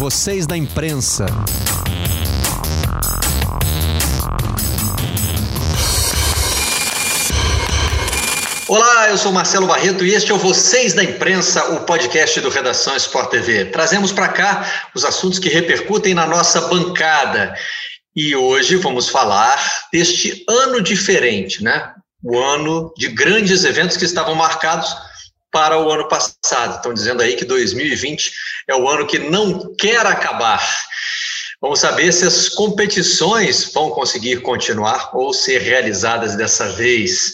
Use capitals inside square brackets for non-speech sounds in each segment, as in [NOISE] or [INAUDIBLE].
Vocês da imprensa. Olá, eu sou Marcelo Barreto e este é o Vocês da Imprensa, o podcast do Redação Sport TV. Trazemos para cá os assuntos que repercutem na nossa bancada. E hoje vamos falar deste ano diferente, né? O ano de grandes eventos que estavam marcados para o ano passado. Estão dizendo aí que 2020 é o ano que não quer acabar. Vamos saber se as competições vão conseguir continuar ou ser realizadas dessa vez.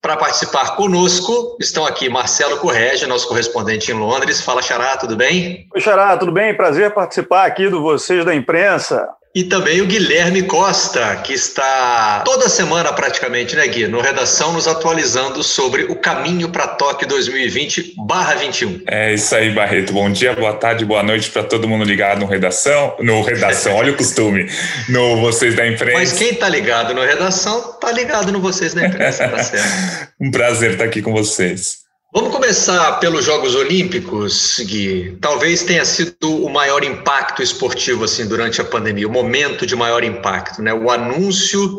Para participar conosco, estão aqui Marcelo Correge, nosso correspondente em Londres. Fala, Xará, tudo bem? Oi, Xará, tudo bem? Prazer participar aqui do Vocês da Imprensa. E também o Guilherme Costa, que está toda semana praticamente, né, Gui, no Redação, nos atualizando sobre o caminho para Tóquio 2020/21. É isso aí, Barreto. Bom dia, boa tarde, boa noite para todo mundo ligado no Redação. No Redação, olha o costume, no Vocês da Imprensa. Mas quem está ligado no Redação, está ligado no Vocês da Imprensa, tá certo? [LAUGHS] um prazer estar aqui com vocês. Vamos começar pelos Jogos Olímpicos, Gui. Talvez tenha sido o maior impacto esportivo assim durante a pandemia, o momento de maior impacto, né? O anúncio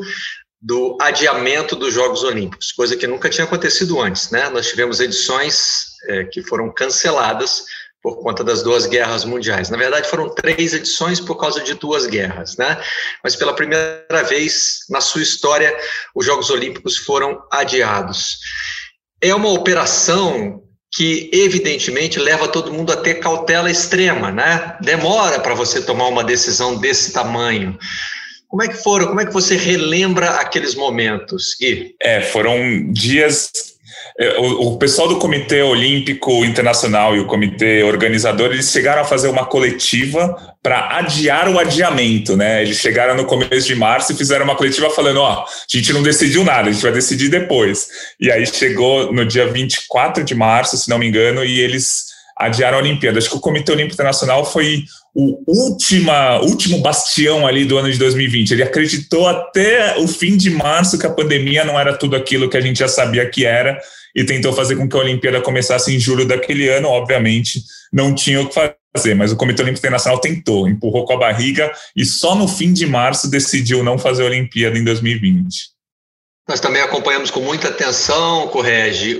do adiamento dos Jogos Olímpicos, coisa que nunca tinha acontecido antes, né? Nós tivemos edições é, que foram canceladas por conta das duas guerras mundiais. Na verdade, foram três edições por causa de duas guerras, né? Mas pela primeira vez na sua história, os Jogos Olímpicos foram adiados é uma operação que evidentemente leva todo mundo a ter cautela extrema, né? Demora para você tomar uma decisão desse tamanho. Como é que foram? Como é que você relembra aqueles momentos, Gui? É, foram dias é, o, pessoal do Comitê Olímpico Internacional e o comitê organizador, eles chegaram a fazer uma coletiva para adiar o adiamento, né? Eles chegaram no começo de março e fizeram uma coletiva falando, ó, a gente não decidiu nada, a gente vai decidir depois. E aí chegou no dia 24 de março, se não me engano, e eles adiaram a Olimpíada. Acho que o Comitê Olímpico Internacional foi o última, último bastião ali do ano de 2020. Ele acreditou até o fim de março que a pandemia não era tudo aquilo que a gente já sabia que era e tentou fazer com que a Olimpíada começasse em julho daquele ano. Obviamente, não tinha o que fazer, mas o Comitê Olímpico Internacional tentou, empurrou com a barriga e só no fim de março decidiu não fazer a Olimpíada em 2020. Nós também acompanhamos com muita atenção, Correge,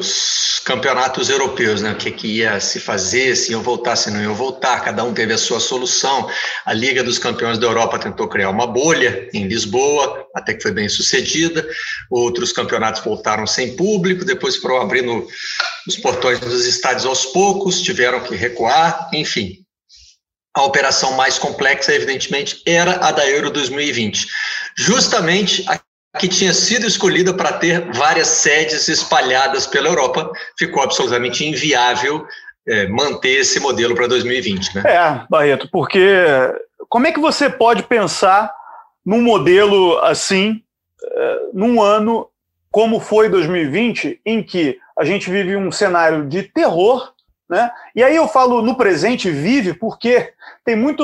os campeonatos europeus, né? O que, que ia se fazer, se iam voltar, se não iam voltar, cada um teve a sua solução. A Liga dos Campeões da Europa tentou criar uma bolha em Lisboa, até que foi bem sucedida. Outros campeonatos voltaram sem público, depois foram abrindo os portões dos estádios aos poucos, tiveram que recuar, enfim. A operação mais complexa, evidentemente, era a da Euro 2020. Justamente que tinha sido escolhida para ter várias sedes espalhadas pela Europa, ficou absolutamente inviável é, manter esse modelo para 2020. Né? É, Barreto, porque como é que você pode pensar num modelo assim, é, num ano como foi 2020, em que a gente vive um cenário de terror, né? E aí eu falo no presente vive porque tem muito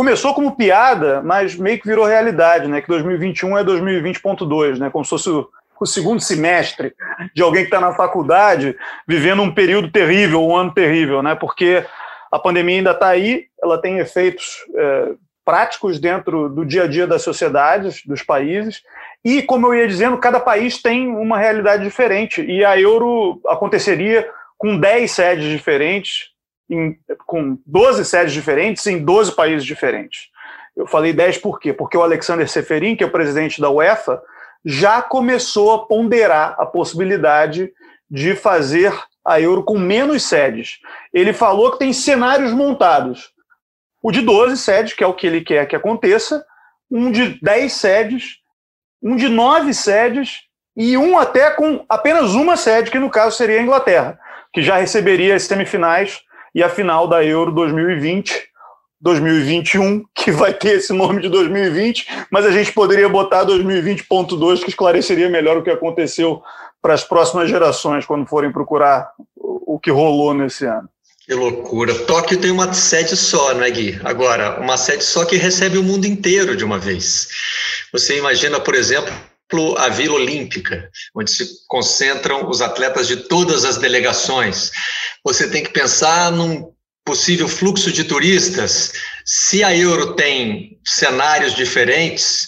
começou como piada, mas meio que virou realidade, né? Que 2021 é 2020.2, né? Como se fosse o, o segundo semestre de alguém que está na faculdade vivendo um período terrível, um ano terrível, né? Porque a pandemia ainda está aí, ela tem efeitos é, práticos dentro do dia a dia das sociedades, dos países, e, como eu ia dizendo, cada país tem uma realidade diferente, e a Euro aconteceria com 10 sedes diferentes, em, com 12 sedes diferentes em 12 países diferentes. Eu falei 10 por quê? Porque o Alexander Seferin, que é o presidente da UEFA, já começou a ponderar a possibilidade de fazer a Euro com menos sedes. Ele falou que tem cenários montados. O de 12 sedes, que é o que ele quer que aconteça, um de 10 sedes, um de 9 sedes e um até com apenas uma sede, que no caso seria a Inglaterra, que já receberia as semifinais e a final da Euro 2020, 2021, que vai ter esse nome de 2020, mas a gente poderia botar 2020.2, que esclareceria melhor o que aconteceu para as próximas gerações, quando forem procurar o que rolou nesse ano. Que loucura. Tóquio tem uma sede só, né, Gui? Agora, uma sede só que recebe o mundo inteiro de uma vez. Você imagina, por exemplo, a Vila Olímpica, onde se concentram os atletas de todas as delegações. Você tem que pensar num possível fluxo de turistas, se a Euro tem cenários diferentes,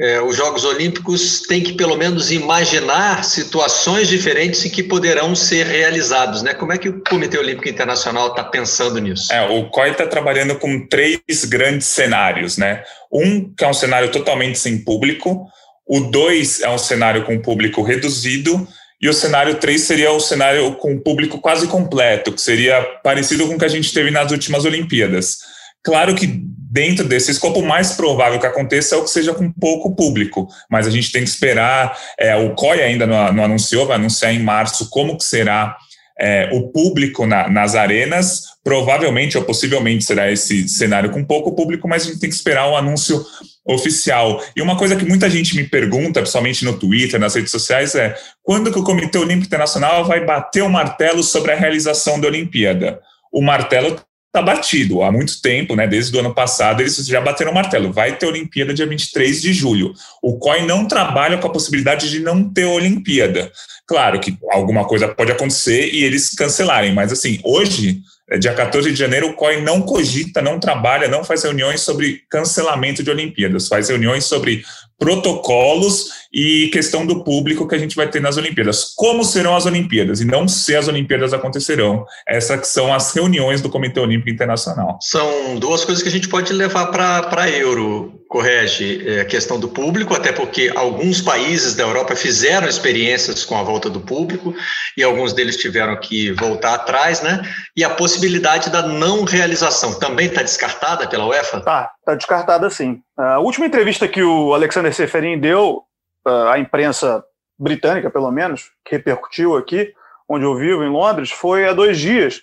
é, os Jogos Olímpicos têm que pelo menos imaginar situações diferentes e que poderão ser realizados, né? Como é que o Comitê Olímpico Internacional está pensando nisso? É, o COI está trabalhando com três grandes cenários, né? Um que é um cenário totalmente sem público, o dois é um cenário com público reduzido e o cenário 3 seria um cenário com público quase completo, que seria parecido com o que a gente teve nas últimas Olimpíadas. Claro que dentro desse escopo, o mais provável que aconteça é o que seja com pouco público, mas a gente tem que esperar. É, o COI ainda não, não, anunciou, vai anunciar em março como que será é, o público na, nas arenas. Provavelmente ou possivelmente será esse cenário com pouco público, mas a gente tem que esperar o anúncio oficial. E uma coisa que muita gente me pergunta, principalmente no Twitter, nas redes sociais, é quando que o Comitê Olímpico Internacional vai bater o martelo sobre a realização da Olimpíada? O martelo está batido há muito tempo, né? Desde o ano passado, eles já bateram o martelo. Vai ter Olimpíada dia 23 de julho. O COI não trabalha com a possibilidade de não ter Olimpíada. Claro que alguma coisa pode acontecer e eles cancelarem, mas assim, hoje dia 14 de janeiro, o COI não cogita, não trabalha, não faz reuniões sobre cancelamento de Olimpíadas, faz reuniões sobre protocolos e questão do público que a gente vai ter nas Olimpíadas. Como serão as Olimpíadas e não se as Olimpíadas acontecerão. Essas são as reuniões do Comitê Olímpico Internacional. São duas coisas que a gente pode levar para a Euro, correge é, a questão do público, até porque alguns países da Europa fizeram experiências com a volta do público e alguns deles tiveram que voltar atrás, né? E a possibilidade da não realização também está descartada pela UEFA? Tá, está descartada sim. A última entrevista que o Alexander Seferin deu à imprensa britânica, pelo menos, que repercutiu aqui, onde eu vivo, em Londres, foi há dois dias,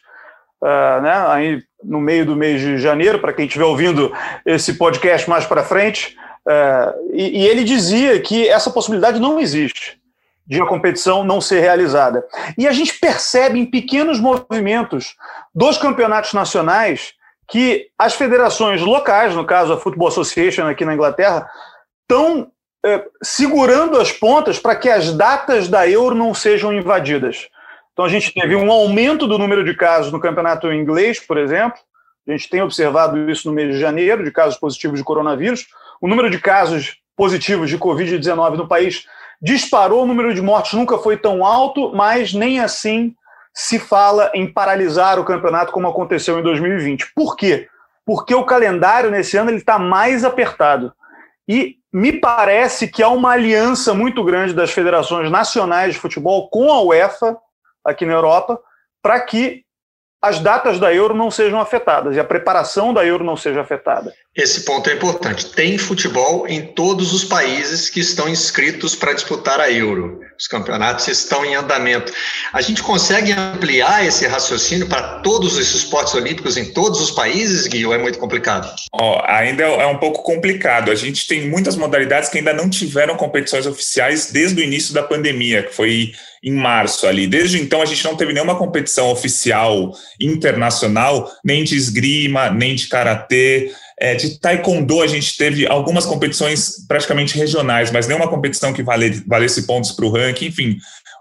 uh, né, aí no meio do mês de janeiro, para quem estiver ouvindo esse podcast mais para frente, uh, e, e ele dizia que essa possibilidade não existe de a competição não ser realizada. E a gente percebe em pequenos movimentos dos campeonatos nacionais que as federações locais, no caso a Football Association aqui na Inglaterra, estão é, segurando as pontas para que as datas da Euro não sejam invadidas. Então a gente teve um aumento do número de casos no campeonato inglês, por exemplo. A gente tem observado isso no mês de janeiro, de casos positivos de coronavírus. O número de casos positivos de Covid-19 no país disparou, o número de mortes nunca foi tão alto, mas nem assim se fala em paralisar o campeonato como aconteceu em 2020. Por quê? Porque o calendário nesse ano está mais apertado. E me parece que há uma aliança muito grande das federações nacionais de futebol com a UEFA, aqui na Europa, para que as datas da Euro não sejam afetadas e a preparação da Euro não seja afetada. Esse ponto é importante. Tem futebol em todos os países que estão inscritos para disputar a Euro. Os campeonatos estão em andamento. A gente consegue ampliar esse raciocínio para todos os esportes olímpicos em todos os países, Gui, ou é muito complicado? Oh, ainda é um pouco complicado. A gente tem muitas modalidades que ainda não tiveram competições oficiais desde o início da pandemia, que foi em março ali. Desde então, a gente não teve nenhuma competição oficial internacional, nem de esgrima, nem de karatê. É, de taekwondo, a gente teve algumas competições praticamente regionais, mas nenhuma competição que vale, valesse pontos para o ranking. Enfim,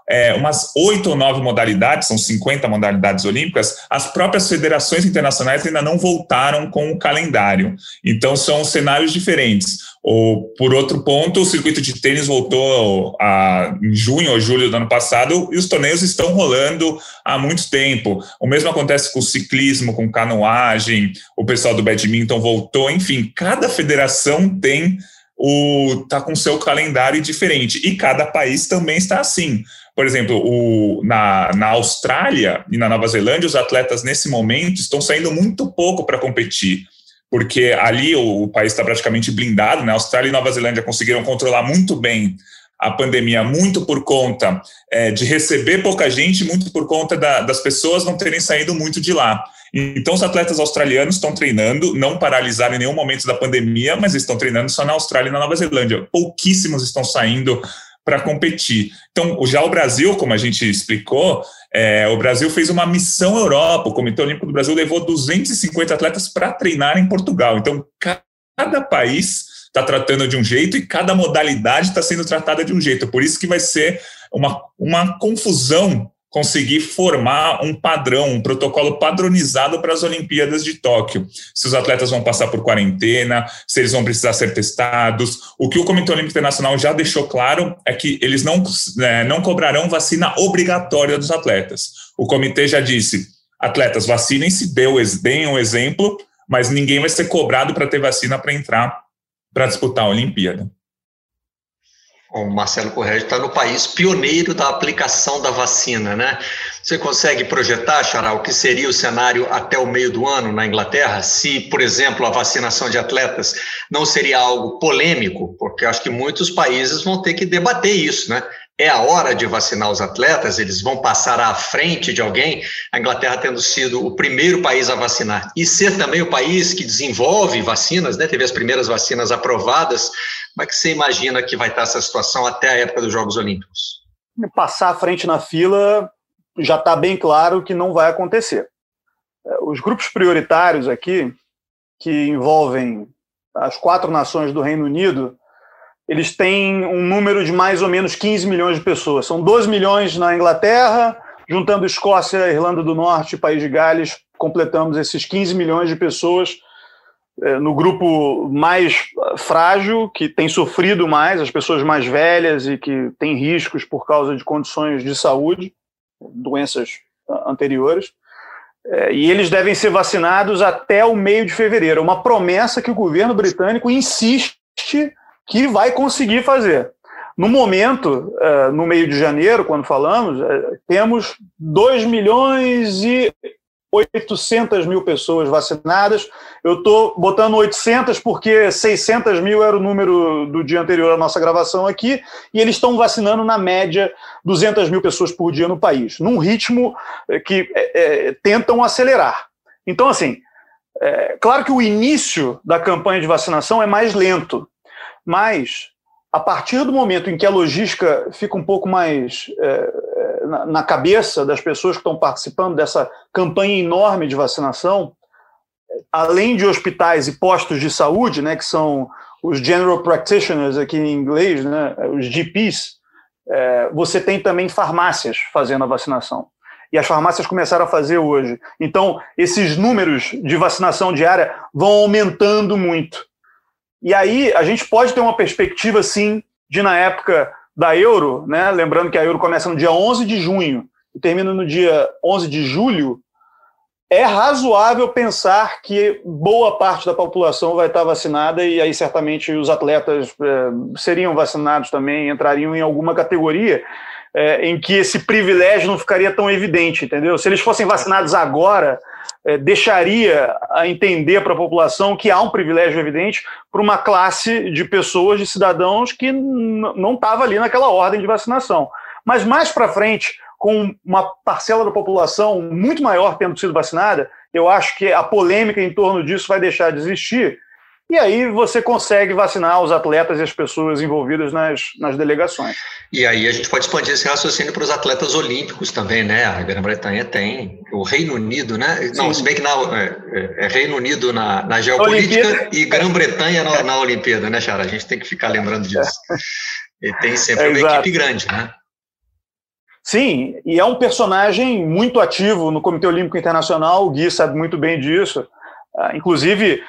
é, umas oito ou nove modalidades, são 50 modalidades olímpicas, as próprias federações internacionais ainda não voltaram com o calendário. Então, são cenários diferentes. Ou, por outro ponto, o circuito de tênis voltou a, em junho ou julho do ano passado e os torneios estão rolando há muito tempo. O mesmo acontece com o ciclismo, com canoagem, o pessoal do badminton voltou. Enfim, cada federação tem o tá com seu calendário diferente e cada país também está assim. Por exemplo, o, na, na Austrália e na Nova Zelândia, os atletas nesse momento estão saindo muito pouco para competir, porque ali o, o país está praticamente blindado, né? Austrália e Nova Zelândia conseguiram controlar muito bem a pandemia, muito por conta é, de receber pouca gente, muito por conta da, das pessoas não terem saído muito de lá. Então, os atletas australianos estão treinando, não paralisaram em nenhum momento da pandemia, mas estão treinando só na Austrália e na Nova Zelândia. Pouquíssimos estão saindo para competir. Então, já o Brasil, como a gente explicou, é, o Brasil fez uma missão Europa. O Comitê Olímpico do Brasil levou 250 atletas para treinar em Portugal. Então, cada país está tratando de um jeito e cada modalidade está sendo tratada de um jeito. Por isso que vai ser uma, uma confusão conseguir formar um padrão, um protocolo padronizado para as Olimpíadas de Tóquio. Se os atletas vão passar por quarentena, se eles vão precisar ser testados. O que o Comitê Olímpico Internacional já deixou claro é que eles não, é, não cobrarão vacina obrigatória dos atletas. O comitê já disse: atletas, vacinem-se, deem um exemplo, mas ninguém vai ser cobrado para ter vacina para entrar para disputar a Olimpíada o Marcelo Correia está no país pioneiro da aplicação da vacina, né? Você consegue projetar, Xará, o que seria o cenário até o meio do ano na Inglaterra, se, por exemplo, a vacinação de atletas não seria algo polêmico, porque acho que muitos países vão ter que debater isso, né? É a hora de vacinar os atletas, eles vão passar à frente de alguém, a Inglaterra tendo sido o primeiro país a vacinar e ser também o país que desenvolve vacinas, né, teve as primeiras vacinas aprovadas, como é que você imagina que vai estar essa situação até a época dos Jogos Olímpicos? Passar à frente na fila já está bem claro que não vai acontecer. É, os grupos prioritários aqui, que envolvem as quatro nações do Reino Unido, eles têm um número de mais ou menos 15 milhões de pessoas. São 12 milhões na Inglaterra, juntando Escócia, Irlanda do Norte e País de Gales, completamos esses 15 milhões de pessoas é, no grupo mais frágil, que tem sofrido mais, as pessoas mais velhas e que têm riscos por causa de condições de saúde, doenças anteriores. É, e eles devem ser vacinados até o meio de fevereiro. Uma promessa que o governo britânico insiste que vai conseguir fazer. No momento, é, no meio de janeiro, quando falamos, é, temos 2 milhões e 800 mil pessoas vacinadas. Eu estou botando 800 porque 600 mil era o número do dia anterior à nossa gravação aqui, e eles estão vacinando, na média, 200 mil pessoas por dia no país, num ritmo é, que é, tentam acelerar. Então, assim, é, claro que o início da campanha de vacinação é mais lento, mas, a partir do momento em que a logística fica um pouco mais é, é, na, na, cabeça das pessoas que estão participando dessa campanha enorme de vacinação, além de hospitais e postos de saúde, né, que são os general practitioners aqui em inglês, né, os GPs, é, você tem também farmácias fazendo a vacinação. E as farmácias começaram a fazer hoje. Então, esses números de vacinação diária vão aumentando muito. E aí a gente pode ter uma perspectiva, sim, de na época da Euro, né? lembrando que a Euro começa no dia 11 de junho e termina no dia 11 de julho, é razoável pensar que boa parte da população vai estar vacinada e aí certamente os atletas é, seriam vacinados também, entrariam em alguma categoria é, em que esse privilégio não ficaria tão evidente, entendeu? Se eles fossem vacinados agora, é, deixaria a entender para a população que há um privilégio evidente para uma classe de pessoas, de cidadãos que não estava ali naquela ordem de vacinação. Mas mais para frente, com uma parcela da população muito maior tendo sido vacinada, eu acho que a polêmica em torno disso vai deixar de existir e aí você consegue vacinar os atletas e as pessoas envolvidas nas, nas delegações. E aí a gente pode expandir esse raciocínio para os atletas olímpicos também, né? A Grã-Bretanha tem, o Reino Unido, né? Sim. Não, se bem que na, é, é, é Reino Unido na, na geopolítica Olimpíada. e Grã-Bretanha na, na Olimpíada, né, Chara? A gente tem que ficar lembrando disso. E tem sempre é, uma exato. equipe grande, né? Sim, e é um personagem muito ativo no Comitê Olímpico Internacional, o Gui sabe muito bem disso. Ah, inclusive,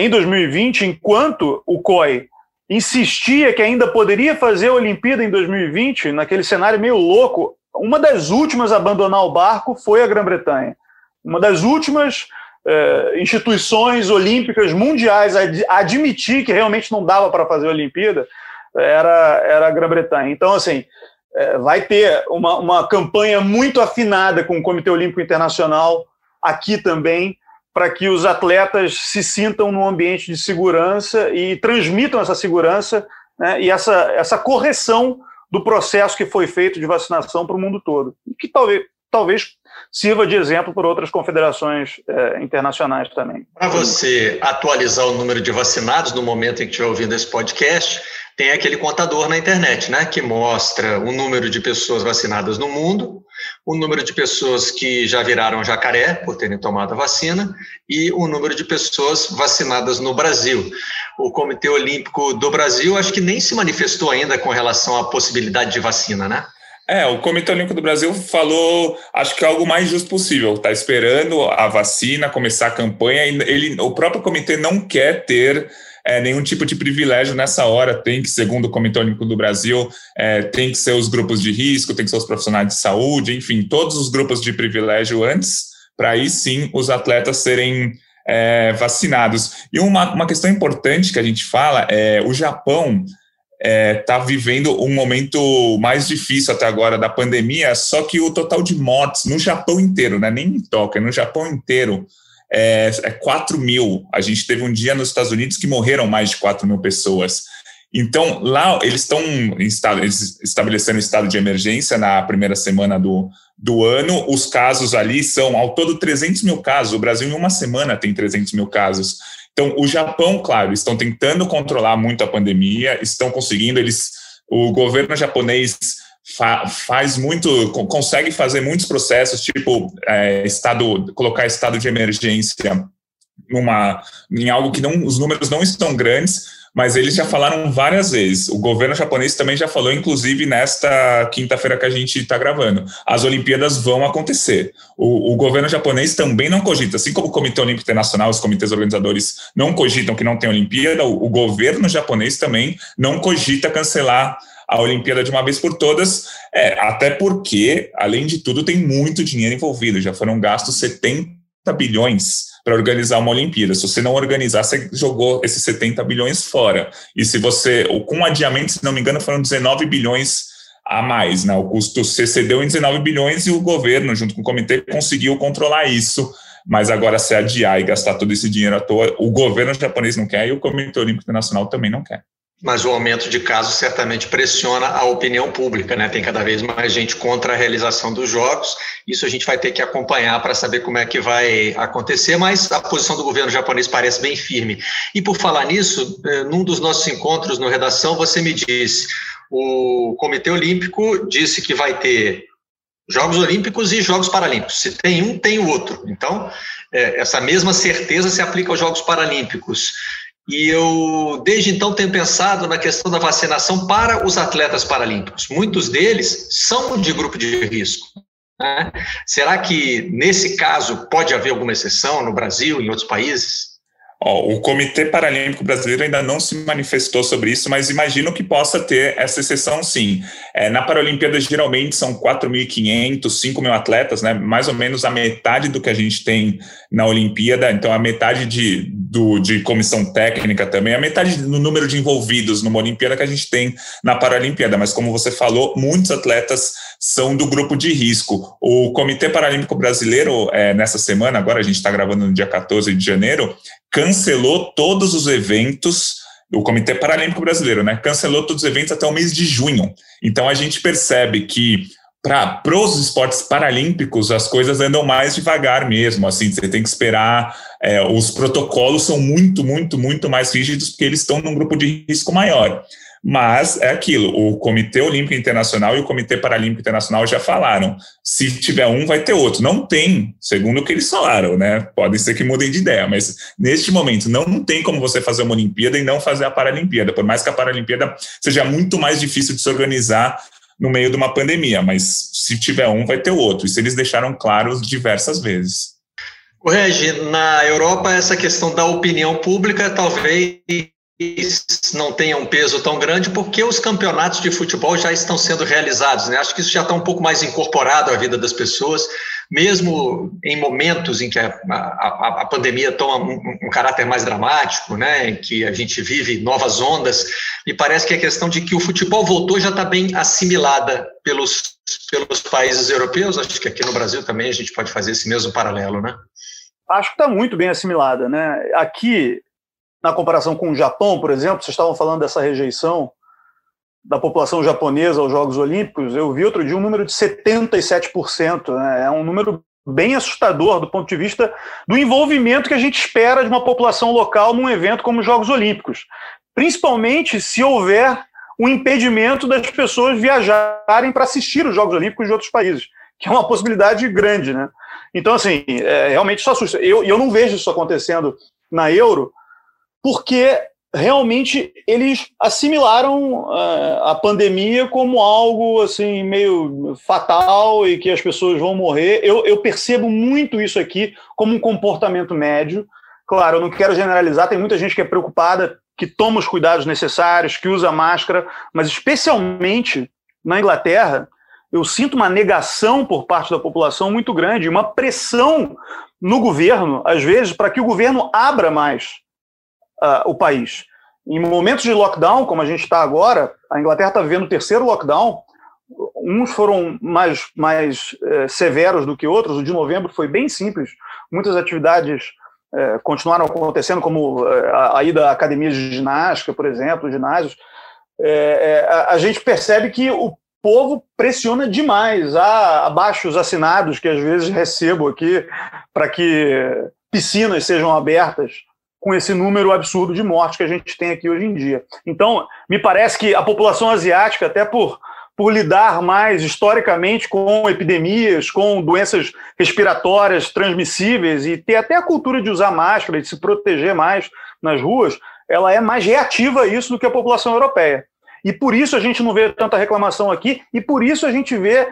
em 2020, enquanto o COI insistia que ainda poderia fazer a Olimpíada em 2020, naquele cenário meio louco, uma das últimas a abandonar o barco foi a Grã-Bretanha. Uma das últimas eh, instituições olímpicas mundiais a, admitir que realmente não dava para fazer a Olimpíada era, era a Grã-Bretanha. Então, assim, eh, vai ter uma, uma campanha muito afinada com o Comitê Olímpico Internacional aqui também, para que os atletas se sintam num ambiente de segurança e transmitam essa segurança né, e essa, essa correção do processo que foi feito de vacinação para o mundo todo, que talvez, talvez sirva de exemplo para outras confederações é, internacionais também. Para você atualizar o número de vacinados no momento em que estiver ouvindo esse podcast, tem aquele contador na internet, né, que mostra o número de pessoas vacinadas no mundo, o número de pessoas que já viraram jacaré por terem tomado a vacina e o número de pessoas vacinadas no Brasil. O Comitê Olímpico do Brasil acho que nem se manifestou ainda com relação à possibilidade de vacina, né? É, o Comitê Olímpico do Brasil falou, acho que é algo mais justo possível. Está esperando a vacina, começar a campanha, e ele, o próprio comitê não quer ter é, nenhum tipo de privilégio nessa hora. Tem que, segundo o Comitê Olímpico do Brasil, é, tem que ser os grupos de risco, tem que ser os profissionais de saúde, enfim, todos os grupos de privilégio antes, para aí sim os atletas serem é, vacinados. E uma, uma questão importante que a gente fala é o Japão está é, tá vivendo um momento mais difícil até agora da pandemia, só que o total de mortes no Japão inteiro, né, nem em Tóquio, no Japão inteiro, é, é 4 mil. A gente teve um dia nos Estados Unidos que morreram mais de 4 mil pessoas. Então, lá eles estão estabelecendo estado de emergência na primeira semana do, do ano. Os casos ali são, ao todo, 300 mil casos. O Brasil, em uma semana, tem 300 mil casos. Então, o Japão, claro, estão tentando controlar muito a pandemia, estão conseguindo, eles, o governo japonês fa, faz muito, consegue fazer muitos processos, tipo é, estado, colocar estado de emergência numa, em algo que não, os números não estão grandes, mas eles já falaram várias vezes. O governo japonês também já falou, inclusive nesta quinta-feira que a gente está gravando. As Olimpíadas vão acontecer. O, o, governo japonês também não cogita, assim como o Comitê Olímpico Internacional, os comitês organizadores não cogitam que não tem Olimpíada, o, o governo japonês também não cogita cancelar a Olimpíada de uma vez por todas, é, até porque, além de tudo, tem muito dinheiro envolvido. Já foram gastos 70 bilhões para organizar uma Olimpíada. Se você não organizar, você jogou esses 70 bilhões fora. E se você, com adiamento, se não me engano, foram 19 bilhões a mais, né? O custo se cedeu em 19 bilhões e o governo, junto com o comitê, conseguiu controlar isso. Mas agora, se adiar e gastar todo esse dinheiro à toa, o governo japonês não quer e o Comitê Olímpico Internacional também não quer mas o aumento de casos certamente pressiona a opinião pública, né? Tem cada vez mais gente contra a realização dos jogos. Isso a gente vai ter que acompanhar para saber como é que vai acontecer, mas a posição do governo japonês parece bem firme. E por falar nisso, eh, num dos nossos encontros no redação, você me disse, o Comitê Olímpico disse que vai ter Jogos Olímpicos e Jogos Paralímpicos. Se tem um, tem o outro. Então, eh, essa mesma certeza se aplica aos Jogos Paralímpicos. E eu, desde então, tenho pensado na questão da vacinação para os atletas paralímpicos. Muitos deles são de grupo de risco. Né? Será que, nesse caso, pode haver alguma exceção no Brasil, em outros países? Ó, o Comitê Paralímpico Brasileiro ainda não se manifestou sobre isso, mas imagino que possa ter essa exceção sim. É, na Paralimpíada, geralmente são 4.500, 5.000 atletas, né? mais ou menos a metade do que a gente tem na Olimpíada, então a metade de, do, de comissão técnica também, a metade do número de envolvidos numa Olimpíada que a gente tem na Paralimpíada, mas como você falou, muitos atletas são do grupo de risco. O Comitê Paralímpico Brasileiro, é, nessa semana, agora a gente está gravando no dia 14 de janeiro, cancelou todos os eventos o Comitê Paralímpico Brasileiro, né, cancelou todos os eventos até o mês de junho. Então a gente percebe que para os esportes paralímpicos as coisas andam mais devagar mesmo. Assim, você tem que esperar. É, os protocolos são muito, muito, muito mais rígidos porque eles estão num grupo de risco maior. Mas é aquilo, o Comitê Olímpico Internacional e o Comitê Paralímpico Internacional já falaram. Se tiver um, vai ter outro. Não tem, segundo o que eles falaram, né? Pode ser que mudem de ideia, mas neste momento não tem como você fazer uma Olimpíada e não fazer a Paralimpíada, por mais que a Paralimpíada seja muito mais difícil de se organizar no meio de uma pandemia, mas se tiver um, vai ter outro. Isso eles deixaram claro diversas vezes. O Regi, na Europa, essa questão da opinião pública talvez não tenha um peso tão grande porque os campeonatos de futebol já estão sendo realizados. Né? Acho que isso já está um pouco mais incorporado à vida das pessoas, mesmo em momentos em que a, a, a pandemia toma um, um, caráter mais dramático, né? em que a gente vive novas ondas, me parece que a questão de que o futebol voltou já está bem assimilada pelos, pelos países europeus. Acho que aqui no Brasil também a gente pode fazer esse mesmo paralelo, né? Acho que está muito bem assimilada, né? Aqui na comparação com o Japão, por exemplo, vocês estavam falando dessa rejeição da população japonesa aos Jogos Olímpicos, eu vi outro dia um número de 77%, né? é um número bem assustador do ponto de vista do envolvimento que a gente espera de uma população local num evento como os Jogos Olímpicos, principalmente se houver o um impedimento das pessoas viajarem para assistir os Jogos Olímpicos de outros países, que é uma possibilidade grande, né? Então, assim, é, realmente isso assusta. Eu, eu não vejo isso acontecendo na Euro, porque realmente eles assimilaram uh, a pandemia como algo assim meio fatal e que as pessoas vão morrer. Eu, eu percebo muito isso aqui como um comportamento médio. Claro, eu não quero generalizar, tem muita gente que é preocupada, que toma os cuidados necessários, que usa máscara, mas especialmente na Inglaterra, eu sinto uma negação por parte da população muito grande, uma pressão no governo, às vezes, para que o governo abra mais uh, o país. Em momentos de lockdown, como a gente está agora, a Inglaterra está vivendo o terceiro lockdown, uns foram mais, mais eh, severos do que outros, o de novembro foi bem simples, muitas atividades eh, continuaram acontecendo, como eh, a, a ida à academia de ginástica, por exemplo, ginásios, a, a gente percebe que o povo pressiona demais. Há abaixos assinados que às vezes recebo aqui para que piscinas sejam abertas com esse número absurdo de mortes que a gente tem aqui hoje em dia. Então, me parece que a população asiática, até por, por lidar mais historicamente com epidemias, com doenças respiratórias transmissíveis e ter até a cultura de usar máscara, de se proteger mais nas ruas, ela é mais reativa a isso do que a população europeia. E por isso a gente não vê tanta reclamação aqui, e por isso a gente vê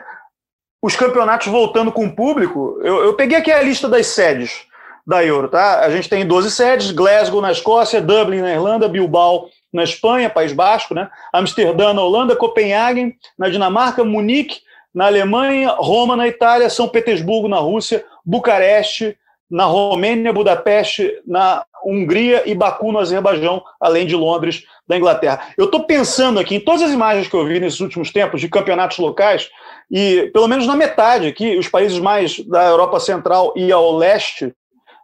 os campeonatos voltando com o público. Eu, eu peguei aqui a lista das sedes da Euro, tá? A gente tem 12 sedes: Glasgow na Escócia, Dublin na Irlanda, Bilbao na Espanha, País Basco, né? Amsterdã na Holanda, Copenhague na Dinamarca, Munique na Alemanha, Roma na Itália, São Petersburgo na Rússia, Bucareste na Romênia, Budapeste na Hungria e Baku no Azerbaijão, além de Londres da Inglaterra. Eu estou pensando aqui em todas as imagens que eu vi nesses últimos tempos de campeonatos locais, e pelo menos na metade aqui, os países mais da Europa Central e ao leste,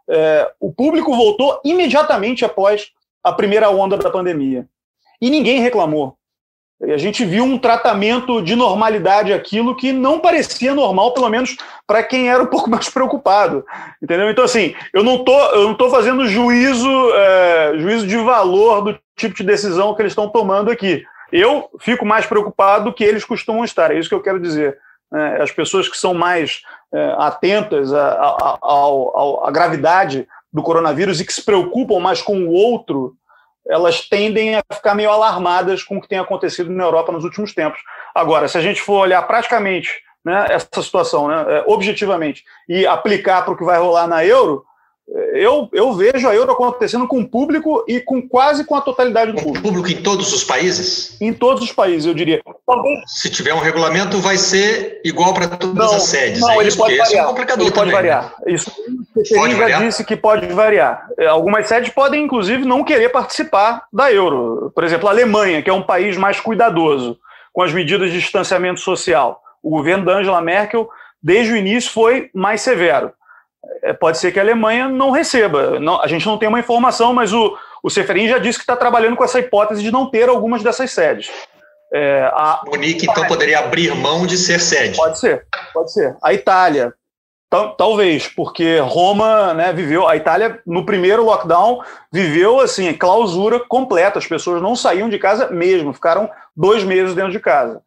é, o público voltou imediatamente após a primeira onda da pandemia. E ninguém reclamou. A gente viu um tratamento de normalidade aquilo que não parecia normal, pelo menos para quem era um [LAUGHS] pouco mais preocupado. Entendeu? Então, assim, eu não tô, eu não tô fazendo juízo, é, juízo de valor do tipo de decisão que eles estão tomando aqui. Eu fico mais preocupado do que eles costumam estar, é isso que eu quero dizer. É, as pessoas que são mais atentas à gravidade do coronavírus e que se preocupam mais com o outro elas tendem a ficar meio alarmadas com o que tem acontecido na Europa nos últimos tempos. Agora, se a gente for olhar praticamente né, essa situação, né, é, objetivamente, e aplicar para o que vai rolar na euro, eu, eu vejo a euro acontecendo com o público e com quase com a totalidade do público. público em todos os países? Em todos os países, eu diria. Se tiver um regulamento, vai ser igual para todas não, as sedes. Não, é ele isso, pode variar. É um ele também, pode variar. Né? Isso o já disse que pode variar. É, algumas sedes podem, inclusive, não querer participar da euro. Por exemplo, a Alemanha, que é um país mais cuidadoso com as medidas de distanciamento social. O governo da Angela Merkel, desde o início, foi mais severo é, pode ser que a Alemanha não receba. Não, a gente não tem uma informação, mas o, o Seferin já disse que está trabalhando com essa hipótese de não ter algumas dessas sedes. É, a... Munique, então, poderia abrir mão de ser sede. Pode ser, pode ser. A Itália, talvez, porque Roma né, viveu. A Itália, no primeiro lockdown, viveu assim, clausura completa. As pessoas não saíam de casa mesmo, ficaram dois meses dentro de casa.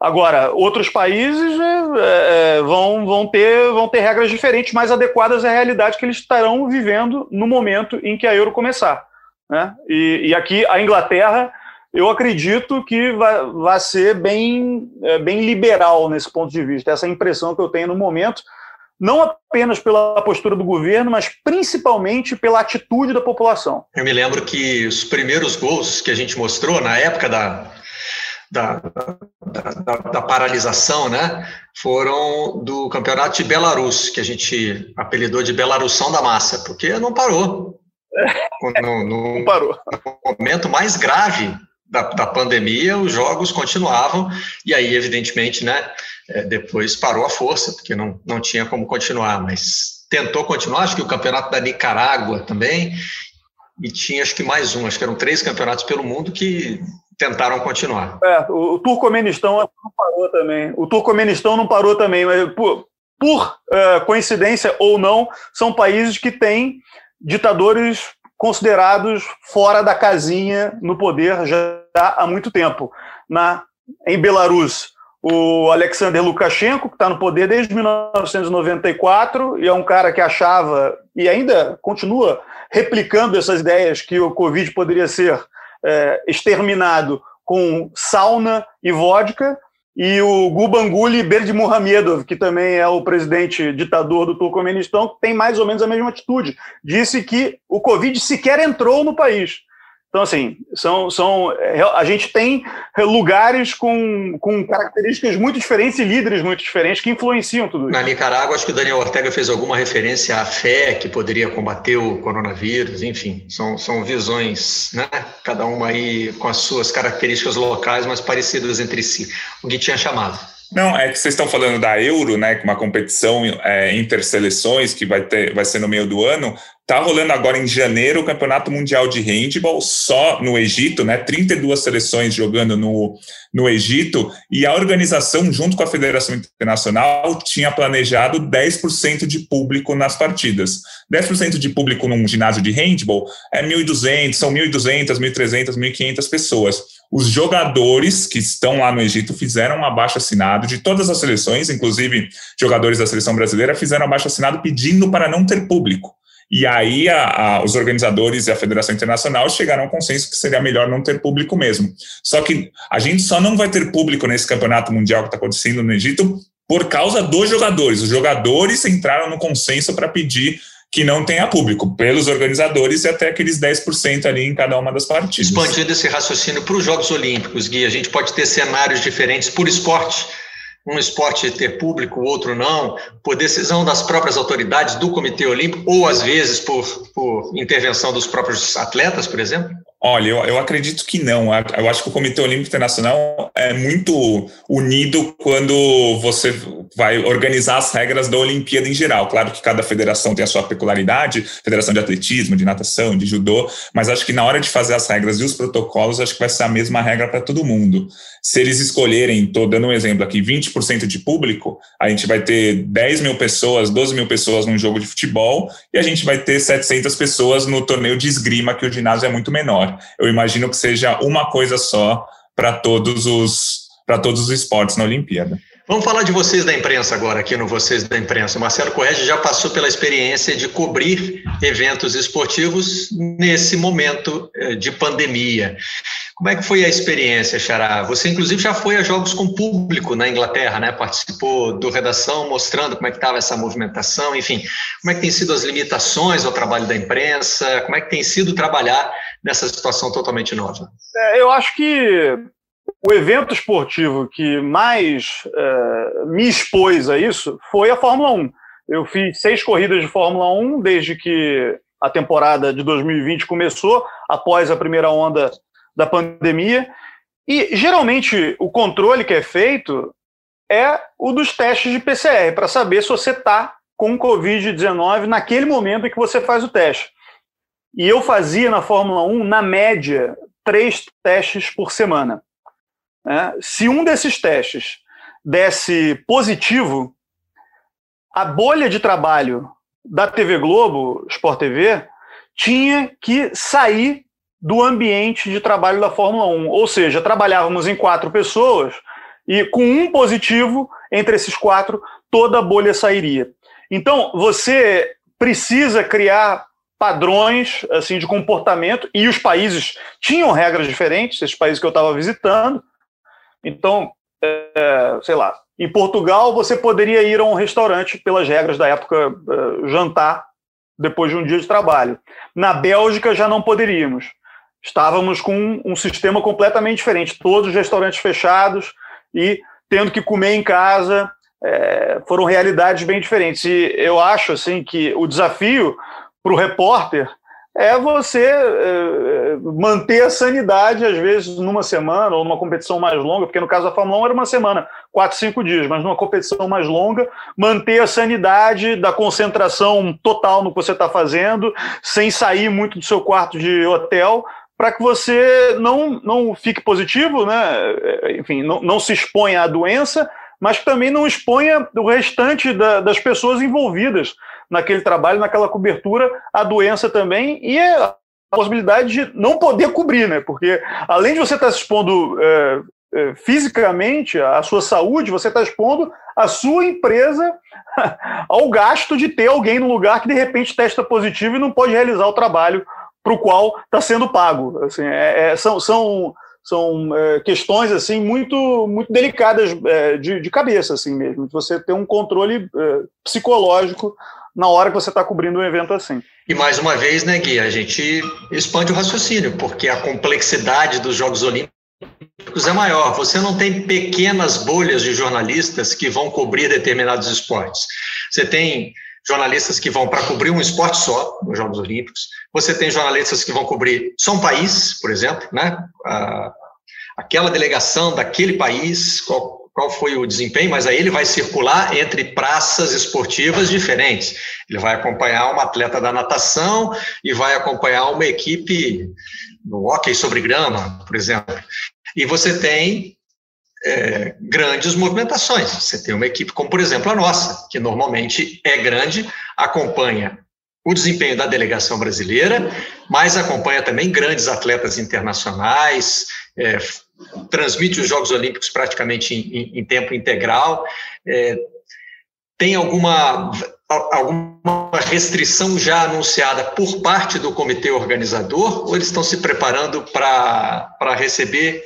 Agora, outros países é, é, vão, vão, ter, vão ter regras diferentes, mais adequadas à realidade que eles estarão vivendo no momento em que a euro começar. Né? E, e aqui, a Inglaterra, eu acredito que vai, vai ser bem, é, bem liberal nesse ponto de vista. Essa é impressão que eu tenho no momento, não apenas pela postura do governo, mas principalmente pela atitude da população. Eu me lembro que os primeiros gols que a gente mostrou na época da, da, da, da, paralisação, né, foram do campeonato de Belarus, que a gente apelidou de Belarussão da Massa, porque não parou. [LAUGHS] No, no, não parou. No momento mais grave da, da pandemia, os jogos continuavam, e aí, evidentemente, né, é, depois parou a força, porque não, não tinha como continuar, mas tentou continuar, acho que o campeonato da Nicarágua também, e tinha acho que mais um, acho que eram três campeonatos pelo mundo que tentaram continuar. É, o, Turcomenistão não parou também. O Turcomenistão não parou também, mas por, por uh, coincidência ou não, são países que têm ditadores considerados fora da casinha no poder já há muito tempo. Na, em Belarus, o Alexander Lukashenko, que está no poder desde 1994 e é um cara que achava e ainda continua replicando essas ideias que o Covid poderia ser é, exterminado com sauna e vodka, e o Gulbanguli Berdimuhamedov, que também é o presidente ditador do Turcomenistão, tem mais ou menos a mesma atitude. Disse que o Covid sequer entrou no país. Então, assim, são, são, é, a gente tem lugares com, com características muito diferentes e líderes muito diferentes que influenciam tudo isso. Na Nicarágua, acho que o Daniel Ortega fez alguma referência à fé que poderia combater o coronavírus, enfim, são, são visões, né? cada uma aí com as suas características locais, mas parecidas entre si. O que tinha chamado. Não, é que vocês estão falando da Euro, né, com uma competição é, interseleções que vai, ter, vai ser no meio do ano. Tá rolando agora em janeiro o Campeonato Mundial de Handball, só no Egito, né? 32 seleções jogando no, no Egito, e a organização, junto com a Federação Internacional, tinha planejado 10% de público nas partidas. 10% de público num ginásio de handball é 1.200, são 1.200, 1.300, 1.500 pessoas. Os jogadores que estão lá no Egito fizeram um abaixo assinado de todas as seleções, inclusive jogadores da seleção brasileira, fizeram um abaixo assinado pedindo para não ter público. E aí a, a, os organizadores e a Federação Internacional chegaram ao consenso que seria melhor não ter público mesmo. Só que a gente só não vai ter público nesse campeonato mundial que está acontecendo no Egito por causa dos jogadores. Os jogadores entraram no consenso para pedir que não tenha público, pelos organizadores e até aqueles 10% ali em cada uma das partidas. Expandindo esse raciocínio para os Jogos Olímpicos, Gui, a gente pode ter cenários diferentes por esporte um esporte ter público, o outro não, por decisão das próprias autoridades do Comitê Olímpico, ou às vezes por, por intervenção dos próprios atletas, por exemplo? Olha, eu, eu acredito que não. Eu acho que o Comitê Olímpico Internacional é muito unido quando você vai organizar as regras da Olimpíada em geral. Claro que cada federação tem a sua peculiaridade, federação de atletismo, de natação, de judô, mas acho que na hora de fazer as regras e os protocolos, acho que vai ser a mesma regra para todo mundo. Se eles escolherem, estou dando um exemplo aqui, 20% de público, a gente vai ter 10 mil pessoas, 12 mil pessoas num jogo de futebol e a gente vai ter 700 pessoas no torneio de esgrima, que o ginásio é muito menor. Eu imagino que seja uma coisa só para todos os para todos os esportes na Olimpíada. Vamos falar de vocês da imprensa agora, aqui no Vocês da Imprensa. O Marcelo Correge já passou pela experiência de cobrir eventos esportivos nesse momento eh, de pandemia. Como é que foi a experiência, Xará? Você, inclusive, já foi a jogos com público na Inglaterra, né? Participou do Redação mostrando como é que estava essa movimentação, enfim. Como é que tem sido as limitações ao trabalho da imprensa? Como é que tem sido trabalhar nessa situação totalmente nova? É, eu acho que o evento esportivo que mais é, me expôs a isso foi a Fórmula 1. Eu fiz seis corridas de Fórmula 1 desde que a temporada de 2020 começou, após a primeira onda da pandemia. E geralmente o controle que é feito é o dos testes de PCR, para saber se você está com Covid-19 naquele momento em que você faz o teste. E eu fazia na Fórmula 1, na média, três testes por semana. É, se um desses testes desse positivo, a bolha de trabalho da TV Globo, Sport TV, tinha que sair do ambiente de trabalho da Fórmula 1. Ou seja, trabalhávamos em quatro pessoas e com um positivo entre esses quatro, toda a bolha sairia. Então, você precisa criar padrões assim de comportamento e os países tinham regras diferentes, esses países que eu estava visitando. Então, é, sei lá, em Portugal você poderia ir a um restaurante pelas regras da época é, jantar depois de um dia de trabalho. Na Bélgica já não poderíamos. Estávamos com um, um sistema completamente diferente, todos os restaurantes fechados e tendo que comer em casa. É, foram realidades bem diferentes. E eu acho assim que o desafio para o repórter é você é, manter a sanidade, às vezes, numa semana ou numa competição mais longa, porque no caso da Fórmula 1 era uma semana, quatro, cinco dias, mas numa competição mais longa, manter a sanidade da concentração total no que você está fazendo, sem sair muito do seu quarto de hotel, para que você não, não fique positivo, né? É, enfim, não, não se exponha à doença, mas também não exponha o restante da, das pessoas envolvidas naquele trabalho, naquela cobertura, a doença também e a possibilidade de não poder cobrir, né? Porque além de você estar se expondo é, eh, fisicamente a sua saúde, você está expondo a sua empresa [LAUGHS] ao gasto de ter alguém no lugar que de repente testa positivo e não pode realizar o trabalho para o qual está sendo pago. Assim, é, é, são são, são é, questões assim muito muito delicadas é, de, de, cabeça assim mesmo. Você ter um controle é, psicológico na hora que você está cobrindo um evento assim. E mais uma vez, né, Gui, a gente expande o raciocínio, porque a complexidade dos Jogos Olímpicos é maior. Você não tem pequenas bolhas de jornalistas que vão cobrir determinados esportes. Você tem jornalistas que vão para cobrir um esporte só, nos Jogos Olímpicos. Você tem jornalistas que vão cobrir só um país, por exemplo, né? aquela delegação daquele país, qual, qual foi o desempenho, mas aí ele vai circular entre praças esportivas diferentes. Ele vai acompanhar uma atleta da natação e vai acompanhar uma equipe no hockey sobre grama, por exemplo. E você tem é, grandes movimentações. Você tem uma equipe como, por exemplo, a nossa, que normalmente é grande, acompanha o desempenho da delegação brasileira, mas acompanha também grandes atletas internacionais, é, transmite os Jogos Olímpicos praticamente em, em tempo integral. É, tem alguma, alguma restrição já anunciada por parte do comitê organizador ou eles estão se preparando para receber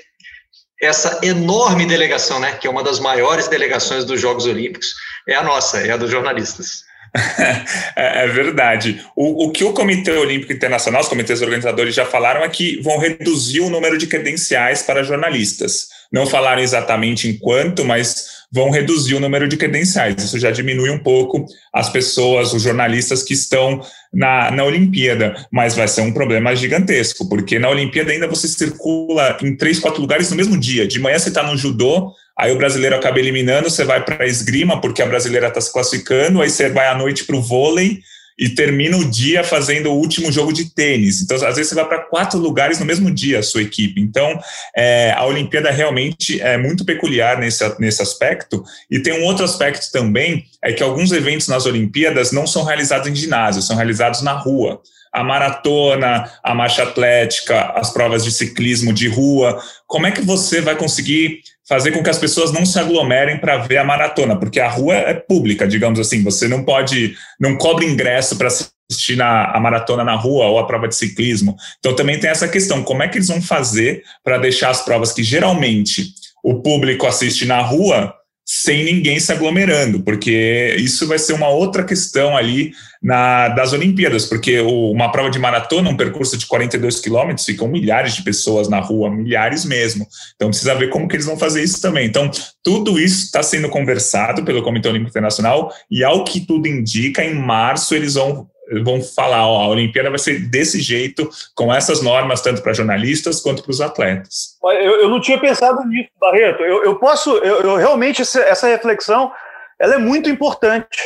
essa enorme delegação, né, que é uma das maiores delegações dos Jogos Olímpicos, é a nossa, é a dos jornalistas. [LAUGHS] é, é, verdade. O, o, que o Comitê Olímpico Internacional, os comitês organizadores já falaram é que vão reduzir o número de credenciais para jornalistas. Não falaram exatamente em quanto, mas vão reduzir o número de credenciais. Isso já diminui um pouco as pessoas, os jornalistas que estão na, na Olimpíada, mas vai ser um problema gigantesco, porque na Olimpíada ainda você circula em três, quatro lugares no mesmo dia. De manhã você está no judô, aí o brasileiro acaba eliminando, você vai para a esgrima, porque a brasileira está se classificando, aí você vai à noite para o vôlei, e termina o dia fazendo o último jogo de tênis. Então, às vezes, você vai para quatro lugares no mesmo dia, a sua equipe. Então, é, a Olimpíada realmente é muito peculiar nesse, nesse aspecto. E tem um outro aspecto também, é que alguns eventos nas Olimpíadas não são realizados em ginásio, são realizados na rua a maratona, a marcha atlética, as provas de ciclismo de rua. Como é que você vai conseguir fazer com que as pessoas não se aglomerem para ver a maratona? Porque a rua é pública, digamos assim, você não pode, não cobre ingresso para assistir na, a maratona na rua ou a prova de ciclismo. Então também tem essa questão, como é que eles vão fazer para deixar as provas que geralmente o público assiste na rua sem ninguém se aglomerando, porque isso vai ser uma outra questão ali na, das Olimpíadas, porque o, uma prova de maratona, um percurso de 42 quilômetros, ficam milhares de pessoas na rua, milhares mesmo. Então precisa ver como que eles vão fazer isso também. Então tudo isso está sendo conversado pelo Comitê Olímpico Internacional e ao que tudo indica, em março eles vão vão falar, ó, a Olimpíada vai ser desse jeito, com essas normas, tanto para jornalistas quanto para os atletas. Eu, eu, não tinha pensado nisso, Barreto. Eu, eu posso, eu, eu realmente, essa, essa reflexão, ela é muito importante,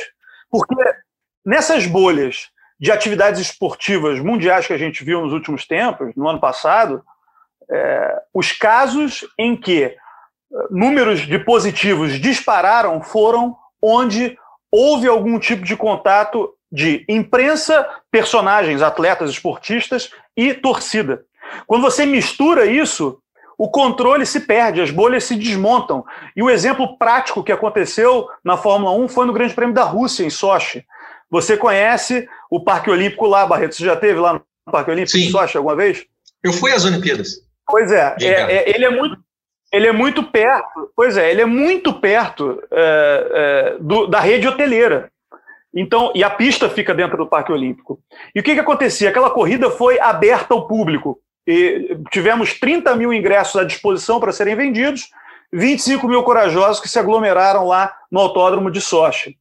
porque nessas bolhas de atividades esportivas mundiais que a gente viu nos últimos tempos, no ano passado, é, os casos em que é, números de positivos dispararam foram onde houve algum tipo de contato de imprensa, personagens, atletas, esportistas e torcida. Quando você mistura isso, o controle se perde, as bolhas se desmontam. E o exemplo prático que aconteceu na Fórmula 1 foi no Grande Prêmio da Rússia, em Sochi. Você conhece o Parque Olímpico lá, Barreto? Você já teve lá no Parque Olímpico Sim. em Sochi alguma vez? Eu fui às Olimpíadas. Pois é, é, é ele é muito ele é muito perto, pois é, ele é muito perto é, é, do, da rede hoteleira. Então, e a pista fica dentro do Parque Olímpico. E o que, que acontecia? Aquela corrida foi aberta ao público. E tivemos 30 mil ingressos à disposição para serem vendidos, 25 mil corajosos que se aglomeraram lá no Autódromo de Sochi.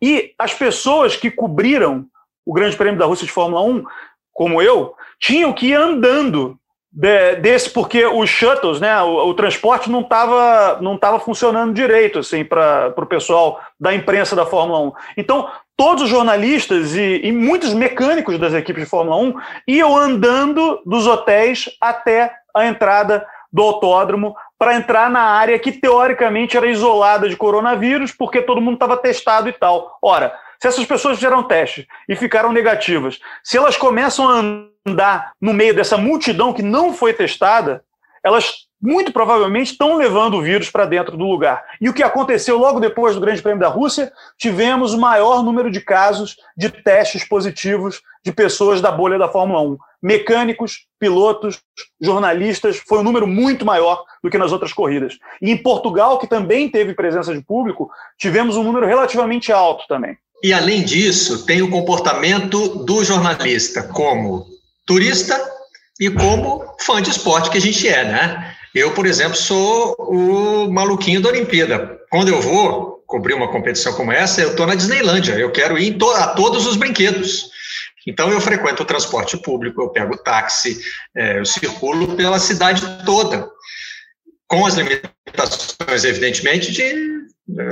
E as pessoas que cobriram o Grande Prêmio da Rússia de Fórmula 1, como eu, tinham que ir andando de, desse, porque os shuttles, né, o, o transporte não estava não tava funcionando direito assim, para o pessoal da imprensa da Fórmula 1. Então, todos os jornalistas e, e, muitos mecânicos das equipes de Fórmula 1 iam andando dos hotéis até a entrada do autódromo para entrar na área que teoricamente era isolada de coronavírus, porque todo mundo estava testado e tal. Ora, se essas pessoas fizeram teste e ficaram negativas, se elas começam a andar no meio dessa multidão que não foi testada, elas muito provavelmente estão levando o vírus para dentro do lugar. E o que aconteceu logo depois do Grande Prêmio da Rússia? Tivemos o maior número de casos de testes positivos de pessoas da bolha da Fórmula 1. Mecânicos, pilotos, jornalistas, foi um número muito maior do que nas outras corridas. E em Portugal, que também teve presença de público, tivemos um número relativamente alto também. E além disso, tem o comportamento do jornalista como turista e como fã de esporte que a gente é, né? Eu, por exemplo, sou o maluquinho da Olimpíada. Quando eu vou cobrir uma competição como essa, eu estou na Disneylândia. Eu quero ir a todos os brinquedos. Então, eu frequento o transporte público, eu pego táxi, é, eu circulo pela cidade toda, com as limitações, evidentemente, de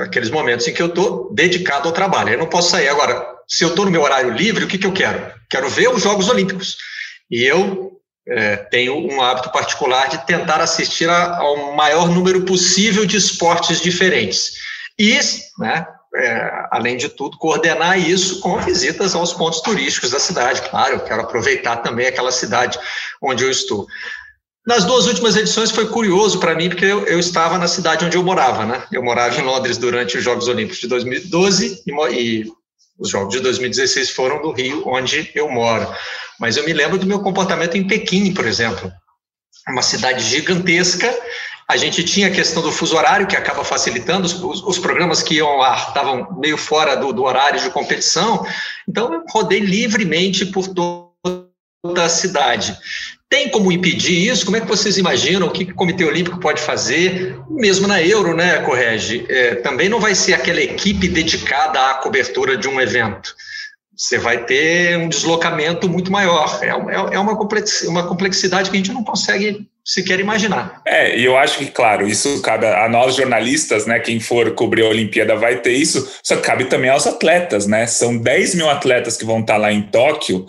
aqueles momentos em que eu estou dedicado ao trabalho. Eu não posso sair. Agora, se eu estou no meu horário livre, o que, que eu quero? Quero ver os Jogos Olímpicos. E eu é, tenho um hábito particular de tentar assistir a, ao maior número possível de esportes diferentes. E, né, é, além de tudo, coordenar isso com visitas aos pontos turísticos da cidade. Claro, eu quero aproveitar também aquela cidade onde eu estou. Nas duas últimas edições foi curioso para mim, porque eu, eu, estava na cidade onde eu morava, né? Eu morava em Londres durante os Jogos Olímpicos de 2012 e, e os Jogos de 2016 foram do Rio, onde eu moro. Mas eu me lembro do meu comportamento em Pequim, por exemplo. Uma cidade gigantesca. A gente tinha a questão do fuso horário, que acaba facilitando. Os, os programas que iam lá estavam meio fora do, do horário de competição. Então, eu rodei livremente por toda a cidade. Tem como impedir isso? Como é que vocês imaginam? O que o Comitê Olímpico pode fazer? Mesmo na Euro, né, Correge? É, também não vai ser aquela equipe dedicada à cobertura de um evento. Você vai ter um deslocamento muito maior. É, é, é uma complexidade que a gente não consegue sequer imaginar. É, e eu acho que, claro, isso cabe a nós jornalistas, né? Quem for cobrir a Olimpíada vai ter isso, só cabe também aos atletas, né? São 10 mil atletas que vão estar lá em Tóquio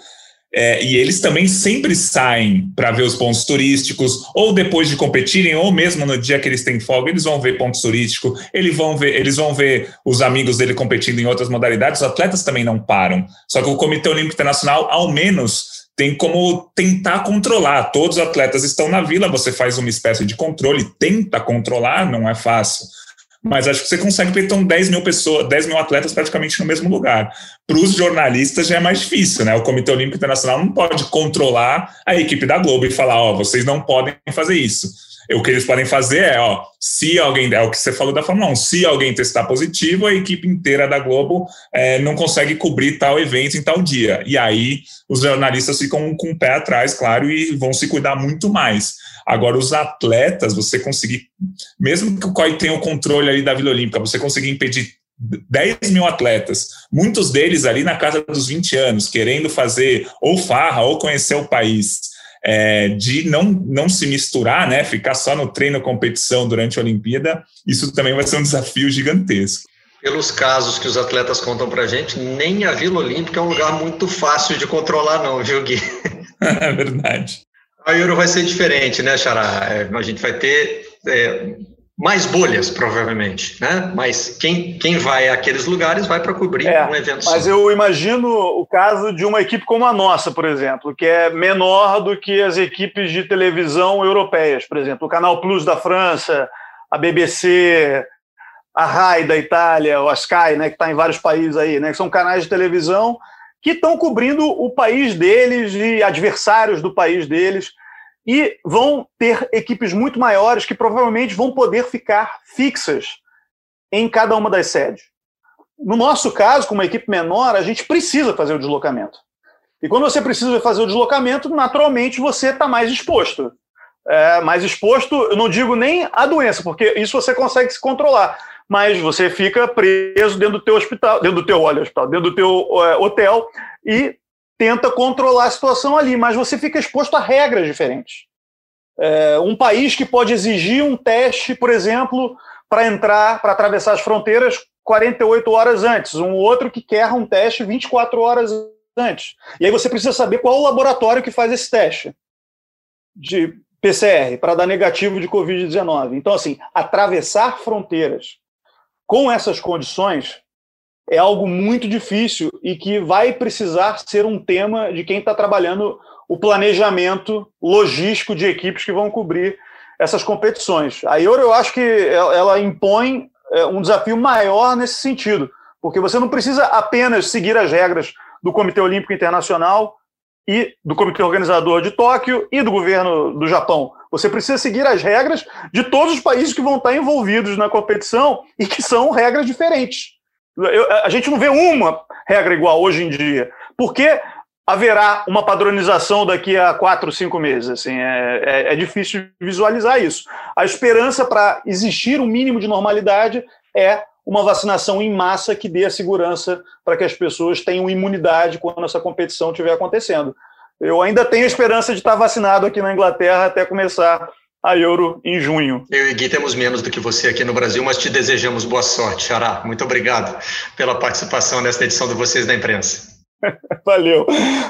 é, e eles também sempre saem para ver os pontos turísticos, ou depois de competirem, ou mesmo no dia que eles têm folga, eles vão ver pontos turísticos, eles vão ver, eles vão ver os amigos dele competindo em outras modalidades, os atletas também não param. Só que o Comitê Olímpico Internacional, ao menos, tem como tentar controlar. Todos os atletas estão na vila, você faz uma espécie de controle, tenta controlar, não é fácil mas acho que você consegue ter então 10 mil pessoas, 10 mil atletas praticamente no mesmo lugar. Para os jornalistas já é mais difícil, né? O Comitê Olímpico Internacional não pode controlar a equipe da Globo e falar, ó, oh, vocês não podem fazer isso. O que eles podem fazer é, ó, se alguém, é o que você falou da Fórmula 1, se alguém testar positivo, a equipe inteira da Globo é, não consegue cobrir tal evento em tal dia. E aí os jornalistas ficam com o pé atrás, claro, e vão se cuidar muito mais. Agora, os atletas, você conseguir, mesmo que o COI tenha o controle ali da Vila Olímpica, você conseguir impedir 10 mil atletas, muitos deles ali na casa dos 20 anos, querendo fazer ou farra ou conhecer o país, é, de não, não se misturar, né, ficar só no treino competição durante a Olimpíada, isso também vai ser um desafio gigantesco. Pelos casos que os atletas contam para gente, nem a Vila Olímpica é um lugar muito fácil de controlar, não, viu, Gui? [LAUGHS] é verdade. A Euro vai ser diferente, né, Xará? É, a gente vai ter é, mais bolhas, provavelmente, né? Mas quem, quem vai àqueles lugares vai para cobrir é, um evento Mas só. eu imagino o caso de uma equipe como a nossa, por exemplo, que é menor do que as equipes de televisão europeias, por exemplo, o Canal Plus da França, a BBC, a RAI da Itália, o Sky, né, que está em vários países aí, né, que são canais de televisão que estão cobrindo o país deles e adversários do país deles e vão ter equipes muito maiores que provavelmente vão poder ficar fixas em cada uma das sedes. No nosso caso, com uma equipe menor, a gente precisa fazer o deslocamento. E quando você precisa fazer o deslocamento, naturalmente você está mais exposto. É, mais exposto, eu não digo nem a doença, porque isso você consegue se controlar mas você fica preso dentro do teu hospital, dentro do teu olha, hospital, dentro do teu é, hotel e tenta controlar a situação ali, mas você fica exposto a regras diferentes. É, um país que pode exigir um teste, por exemplo, para entrar, para atravessar as fronteiras 48 horas antes, um outro que quer um teste 24 horas antes. E aí você precisa saber qual o laboratório que faz esse teste de PCR para dar negativo de Covid-19. Então, assim, atravessar fronteiras com essas condições é algo muito difícil e que vai precisar ser um tema de quem está trabalhando o planejamento logístico de equipes que vão cobrir essas competições. A Euro, eu acho que ela impõe é, um desafio maior nesse sentido, porque você não precisa apenas seguir as regras do Comitê Olímpico Internacional e do Comitê Organizador de Tóquio e do governo do Japão. Você precisa seguir as regras de todos os países que vão estar envolvidos na competição e que são regras diferentes. Eu, a gente não vê uma regra igual hoje em dia. Porque haverá uma padronização daqui a quatro, cinco meses. Assim, é, é, é difícil visualizar isso. A esperança para existir um mínimo de normalidade é uma vacinação em massa que dê a segurança para que as pessoas tenham imunidade quando essa competição estiver acontecendo. Eu ainda tenho a esperança de estar vacinado aqui na Inglaterra até começar a Euro em junho. Eu e Gui temos menos do que você aqui no Brasil, mas te desejamos boa sorte, Xará. Muito obrigado pela participação nesta edição de Vocês da Imprensa. [LAUGHS] Valeu.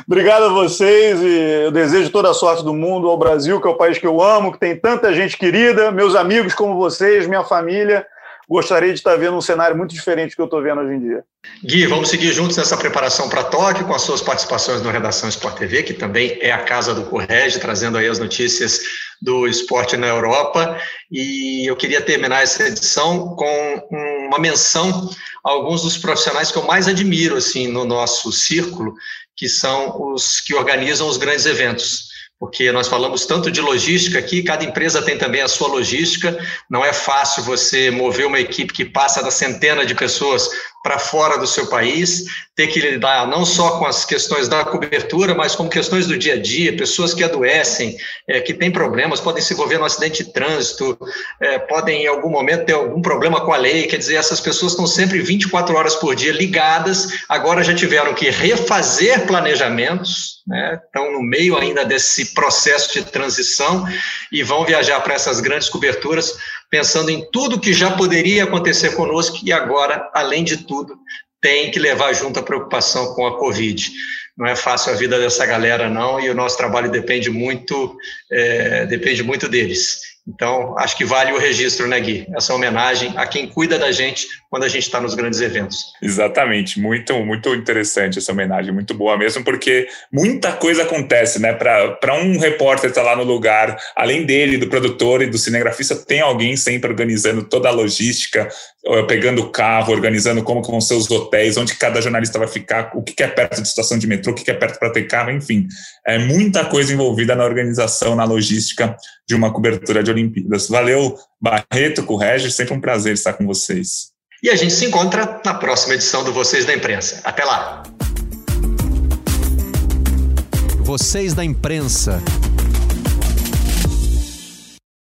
Obrigado a vocês e eu desejo toda a sorte do mundo ao Brasil, que é o país que eu amo, que tem tanta gente querida, meus amigos como vocês, minha família. Gostaria de estar vendo um cenário muito diferente do que eu estou vendo hoje em dia. Gui, vamos seguir juntos nessa preparação para Tóquio, com as suas participações no Redação Sport TV, que também é a casa do Correge, trazendo aí as notícias do esporte na Europa. E eu queria terminar essa edição com uma menção a alguns dos profissionais que eu mais admiro assim no nosso círculo, que são os que organizam os grandes eventos porque nós falamos tanto de logística aqui, cada empresa tem também a sua logística. Não é fácil você mover uma equipe que passa da centena de pessoas para fora do seu país, ter que lidar não só com as questões da cobertura, mas com questões do dia a dia, pessoas que adoecem, é, que têm problemas, podem se envolver no acidente de trânsito, é, podem em algum momento ter algum problema com a lei, quer dizer, essas pessoas estão sempre 24 horas por dia ligadas, agora já tiveram que refazer planejamentos, né, estão no meio ainda desse processo de transição e vão viajar para essas grandes coberturas pensando em tudo que já poderia acontecer conosco e agora, além de tudo, tem que levar junto a preocupação com a Covid. Não é fácil a vida dessa galera, não, e o nosso trabalho depende muito, é, depende muito deles. Então, acho que vale o registro, né, Gui? Essa homenagem a quem cuida da gente quando a gente está nos grandes eventos. Exatamente, muito, muito interessante essa homenagem, muito boa mesmo, porque muita coisa acontece, né? Para um repórter estar tá lá no lugar, além dele, do produtor e do cinegrafista, tem alguém sempre organizando toda a logística, pegando o carro, organizando como vão ser os hotéis, onde cada jornalista vai ficar, o que é perto de estação de metrô, o que é perto para ter carro, enfim. É muita coisa envolvida na organização, na logística de uma cobertura de Olimpíadas. Valeu, Barreto, Regis, sempre um prazer estar com vocês. E a gente se encontra na próxima edição do Vocês da Imprensa. Até lá! Vocês da Imprensa.